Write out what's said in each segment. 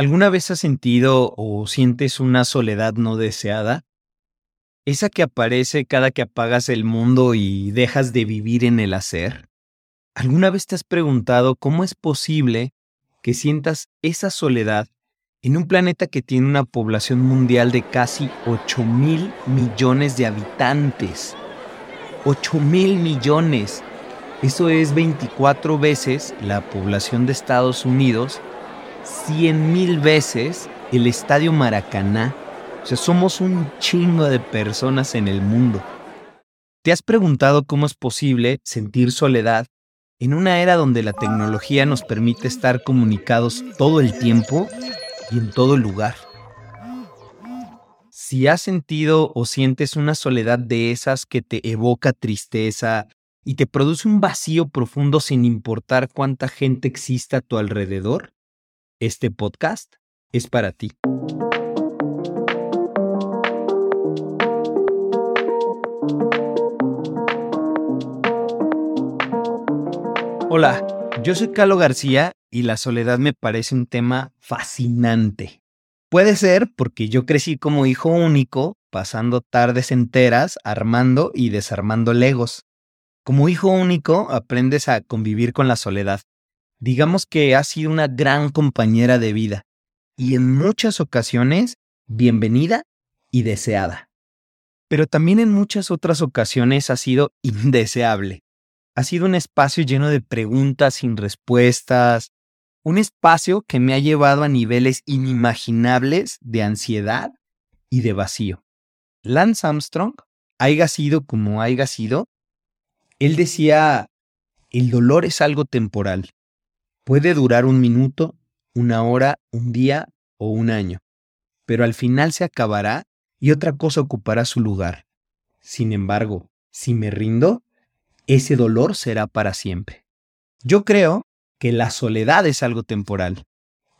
¿Alguna vez has sentido o sientes una soledad no deseada? Esa que aparece cada que apagas el mundo y dejas de vivir en el hacer. ¿Alguna vez te has preguntado cómo es posible que sientas esa soledad en un planeta que tiene una población mundial de casi 8 mil millones de habitantes? 8 mil millones. Eso es 24 veces la población de Estados Unidos, 100 mil veces el Estadio Maracaná. O sea, somos un chingo de personas en el mundo. ¿Te has preguntado cómo es posible sentir soledad en una era donde la tecnología nos permite estar comunicados todo el tiempo y en todo lugar? Si has sentido o sientes una soledad de esas que te evoca tristeza y te produce un vacío profundo sin importar cuánta gente exista a tu alrededor, este podcast es para ti. Hola, yo soy Carlo García y la soledad me parece un tema fascinante. Puede ser porque yo crecí como hijo único, pasando tardes enteras armando y desarmando legos. Como hijo único aprendes a convivir con la soledad. Digamos que ha sido una gran compañera de vida y en muchas ocasiones bienvenida y deseada. Pero también en muchas otras ocasiones ha sido indeseable. Ha sido un espacio lleno de preguntas sin respuestas, un espacio que me ha llevado a niveles inimaginables de ansiedad y de vacío. Lance Armstrong, haya sido como haya sido, él decía, el dolor es algo temporal. Puede durar un minuto, una hora, un día o un año, pero al final se acabará y otra cosa ocupará su lugar. Sin embargo, si me rindo, ese dolor será para siempre. Yo creo que la soledad es algo temporal.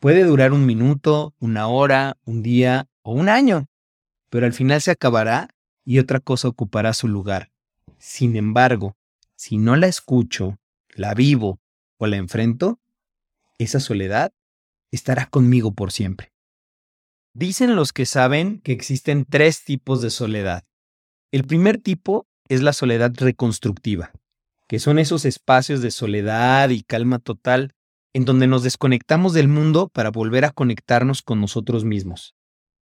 Puede durar un minuto, una hora, un día o un año, pero al final se acabará y otra cosa ocupará su lugar. Sin embargo, si no la escucho, la vivo o la enfrento, esa soledad estará conmigo por siempre. Dicen los que saben que existen tres tipos de soledad. El primer tipo es la soledad reconstructiva que son esos espacios de soledad y calma total en donde nos desconectamos del mundo para volver a conectarnos con nosotros mismos.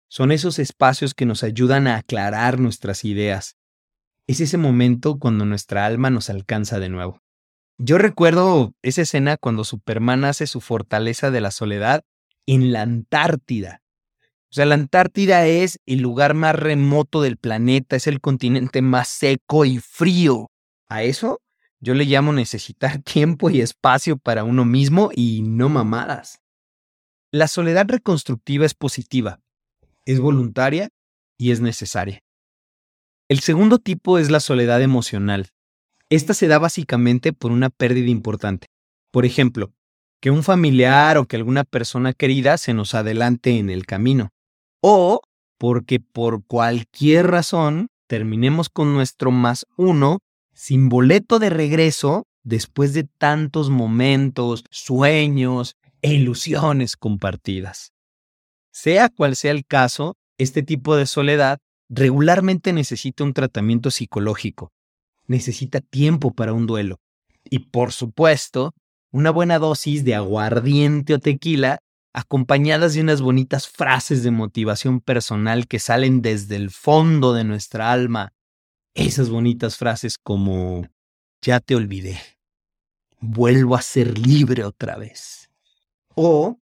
Son esos espacios que nos ayudan a aclarar nuestras ideas. Es ese momento cuando nuestra alma nos alcanza de nuevo. Yo recuerdo esa escena cuando Superman hace su fortaleza de la soledad en la Antártida. O sea, la Antártida es el lugar más remoto del planeta, es el continente más seco y frío. A eso yo le llamo necesitar tiempo y espacio para uno mismo y no mamadas. La soledad reconstructiva es positiva, es voluntaria y es necesaria. El segundo tipo es la soledad emocional. Esta se da básicamente por una pérdida importante. Por ejemplo, que un familiar o que alguna persona querida se nos adelante en el camino. O porque por cualquier razón terminemos con nuestro más uno sin boleto de regreso después de tantos momentos, sueños e ilusiones compartidas. Sea cual sea el caso, este tipo de soledad regularmente necesita un tratamiento psicológico, necesita tiempo para un duelo y, por supuesto, una buena dosis de aguardiente o tequila acompañadas de unas bonitas frases de motivación personal que salen desde el fondo de nuestra alma esas bonitas frases como, ya te olvidé, vuelvo a ser libre otra vez. O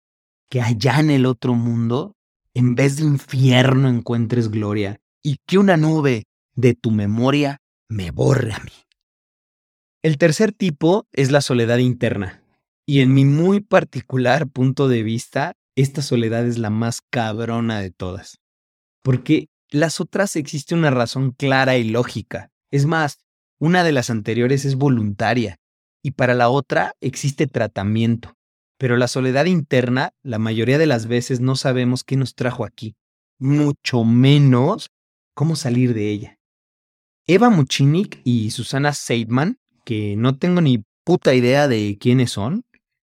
que allá en el otro mundo, en vez de infierno encuentres gloria y que una nube de tu memoria me borre a mí. El tercer tipo es la soledad interna. Y en mi muy particular punto de vista, esta soledad es la más cabrona de todas. Porque las otras existe una razón clara y lógica. Es más, una de las anteriores es voluntaria y para la otra existe tratamiento. Pero la soledad interna, la mayoría de las veces no sabemos qué nos trajo aquí, mucho menos cómo salir de ella. Eva Muchinik y Susana Seidman, que no tengo ni puta idea de quiénes son,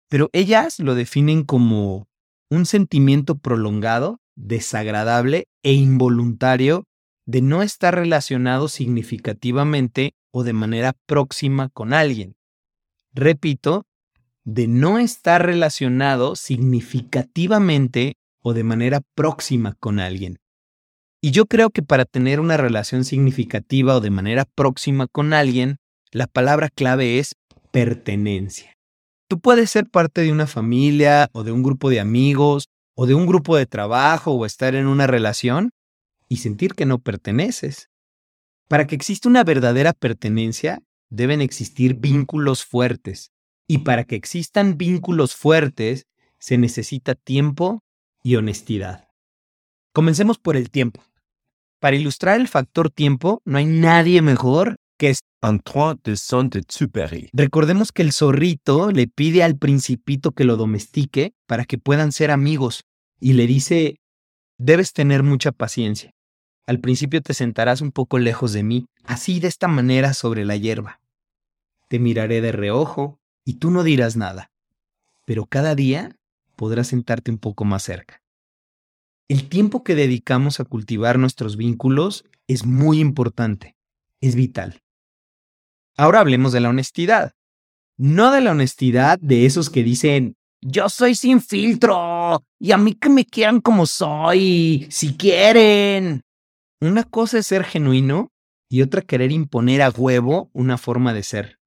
pero ellas lo definen como un sentimiento prolongado, desagradable e involuntario de no estar relacionado significativamente o de manera próxima con alguien. Repito, de no estar relacionado significativamente o de manera próxima con alguien. Y yo creo que para tener una relación significativa o de manera próxima con alguien, la palabra clave es pertenencia. Tú puedes ser parte de una familia o de un grupo de amigos o de un grupo de trabajo o estar en una relación y sentir que no perteneces. Para que exista una verdadera pertenencia, deben existir vínculos fuertes. Y para que existan vínculos fuertes, se necesita tiempo y honestidad. Comencemos por el tiempo. Para ilustrar el factor tiempo, no hay nadie mejor que es Antoine de Saint-Exupéry. Recordemos que el zorrito le pide al principito que lo domestique para que puedan ser amigos y le dice, debes tener mucha paciencia. Al principio te sentarás un poco lejos de mí, así de esta manera sobre la hierba. Te miraré de reojo y tú no dirás nada, pero cada día podrás sentarte un poco más cerca. El tiempo que dedicamos a cultivar nuestros vínculos es muy importante, es vital. Ahora hablemos de la honestidad. No de la honestidad de esos que dicen, yo soy sin filtro y a mí que me quieran como soy, si quieren. Una cosa es ser genuino y otra querer imponer a huevo una forma de ser.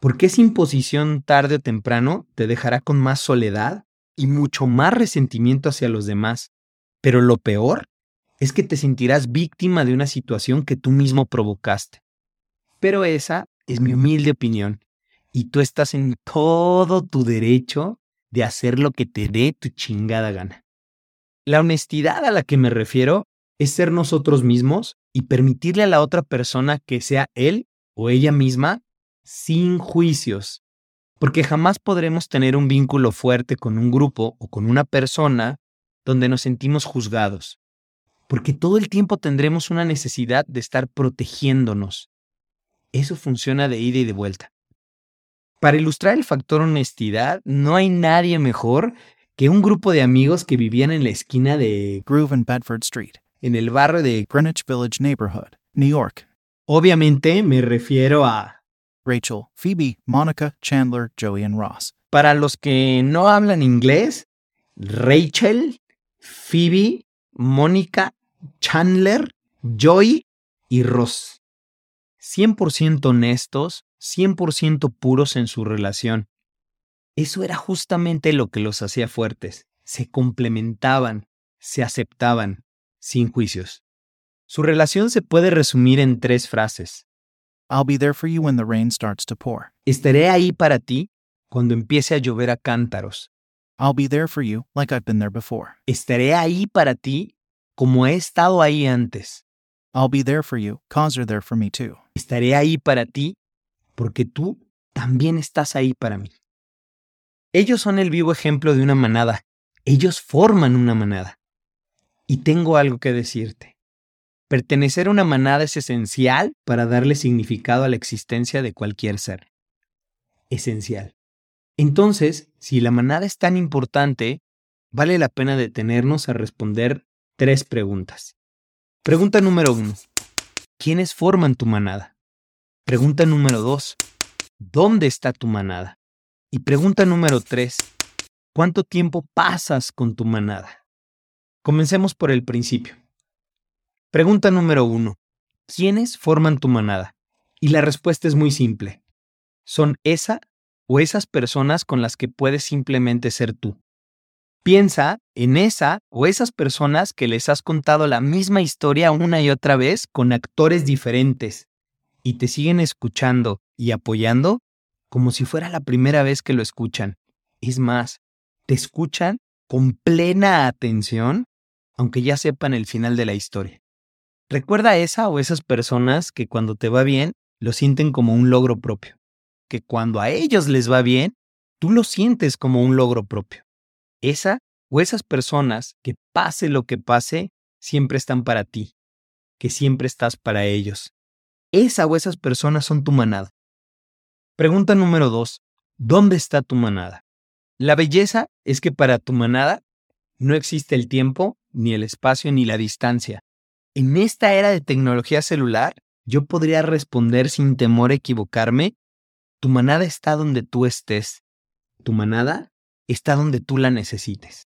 Porque esa imposición tarde o temprano te dejará con más soledad y mucho más resentimiento hacia los demás. Pero lo peor es que te sentirás víctima de una situación que tú mismo provocaste. Pero esa es mi humilde opinión y tú estás en todo tu derecho de hacer lo que te dé tu chingada gana. La honestidad a la que me refiero es ser nosotros mismos y permitirle a la otra persona que sea él o ella misma sin juicios. Porque jamás podremos tener un vínculo fuerte con un grupo o con una persona donde nos sentimos juzgados. Porque todo el tiempo tendremos una necesidad de estar protegiéndonos. Eso funciona de ida y de vuelta. Para ilustrar el factor honestidad, no hay nadie mejor que un grupo de amigos que vivían en la esquina de Groove and Bedford Street, en el barrio de Greenwich Village neighborhood, New York. Obviamente me refiero a Rachel, Phoebe, Monica, Chandler, Joey, and Ross. para los que no hablan inglés, Rachel, Phoebe, Mónica, Chandler, Joy y Ross. 100% honestos, 100% puros en su relación. Eso era justamente lo que los hacía fuertes. Se complementaban, se aceptaban, sin juicios. Su relación se puede resumir en tres frases. I'll be there for you when the rain starts to pour. Estaré ahí para ti cuando empiece a llover a cántaros. I'll be there for you like I've been there before. Estaré ahí para ti como he estado ahí antes. I'll be there for you cause you're there for me too. Estaré ahí para ti porque tú también estás ahí para mí. Ellos son el vivo ejemplo de una manada. Ellos forman una manada. Y tengo algo que decirte. Pertenecer a una manada es esencial para darle significado a la existencia de cualquier ser. Esencial. Entonces, si la manada es tan importante, vale la pena detenernos a responder tres preguntas. Pregunta número uno. ¿Quiénes forman tu manada? Pregunta número dos. ¿Dónde está tu manada? Y pregunta número tres. ¿Cuánto tiempo pasas con tu manada? Comencemos por el principio. Pregunta número uno. ¿Quiénes forman tu manada? Y la respuesta es muy simple. Son esa o esas personas con las que puedes simplemente ser tú. Piensa en esa o esas personas que les has contado la misma historia una y otra vez con actores diferentes y te siguen escuchando y apoyando como si fuera la primera vez que lo escuchan. Es más, te escuchan con plena atención aunque ya sepan el final de la historia. Recuerda a esa o esas personas que cuando te va bien lo sienten como un logro propio, que cuando a ellos les va bien, tú lo sientes como un logro propio. Esa o esas personas que pase lo que pase, siempre están para ti, que siempre estás para ellos. Esa o esas personas son tu manada. Pregunta número dos. ¿Dónde está tu manada? La belleza es que para tu manada no existe el tiempo, ni el espacio, ni la distancia. En esta era de tecnología celular, yo podría responder sin temor a equivocarme, tu manada está donde tú estés. Tu manada está donde tú la necesites.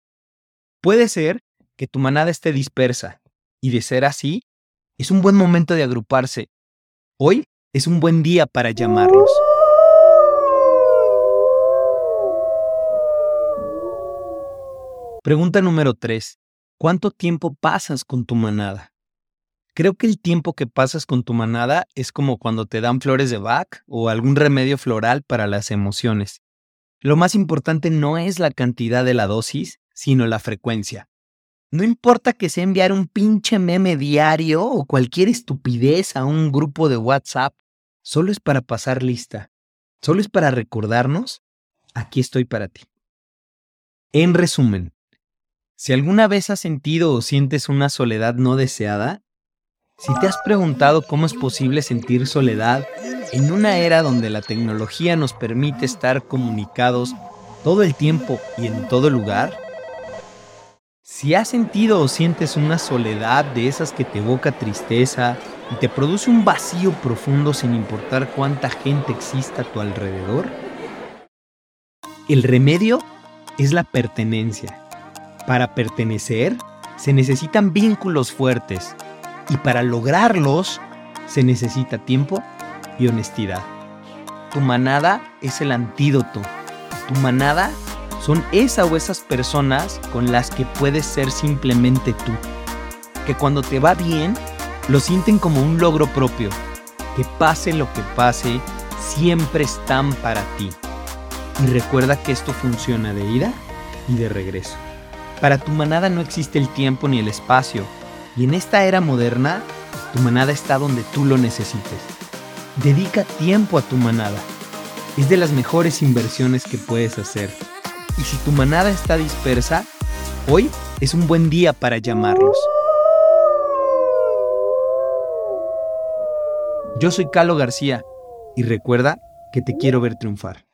Puede ser que tu manada esté dispersa, y de ser así, es un buen momento de agruparse. Hoy es un buen día para llamarlos. Pregunta número 3. ¿Cuánto tiempo pasas con tu manada? Creo que el tiempo que pasas con tu manada es como cuando te dan flores de Bach o algún remedio floral para las emociones. Lo más importante no es la cantidad de la dosis, sino la frecuencia. No importa que sea enviar un pinche meme diario o cualquier estupidez a un grupo de WhatsApp, solo es para pasar lista, solo es para recordarnos, aquí estoy para ti. En resumen, si alguna vez has sentido o sientes una soledad no deseada, si te has preguntado cómo es posible sentir soledad en una era donde la tecnología nos permite estar comunicados todo el tiempo y en todo lugar, si has sentido o sientes una soledad de esas que te evoca tristeza y te produce un vacío profundo sin importar cuánta gente exista a tu alrededor, el remedio es la pertenencia. Para pertenecer se necesitan vínculos fuertes y para lograrlos se necesita tiempo y honestidad. Tu manada es el antídoto. Tu manada son esa o esas personas con las que puedes ser simplemente tú. Que cuando te va bien, lo sienten como un logro propio. Que pase lo que pase, siempre están para ti. Y recuerda que esto funciona de ida y de regreso. Para tu manada no existe el tiempo ni el espacio, y en esta era moderna, tu manada está donde tú lo necesites. Dedica tiempo a tu manada. Es de las mejores inversiones que puedes hacer. Y si tu manada está dispersa, hoy es un buen día para llamarlos. Yo soy Calo García y recuerda que te quiero ver triunfar.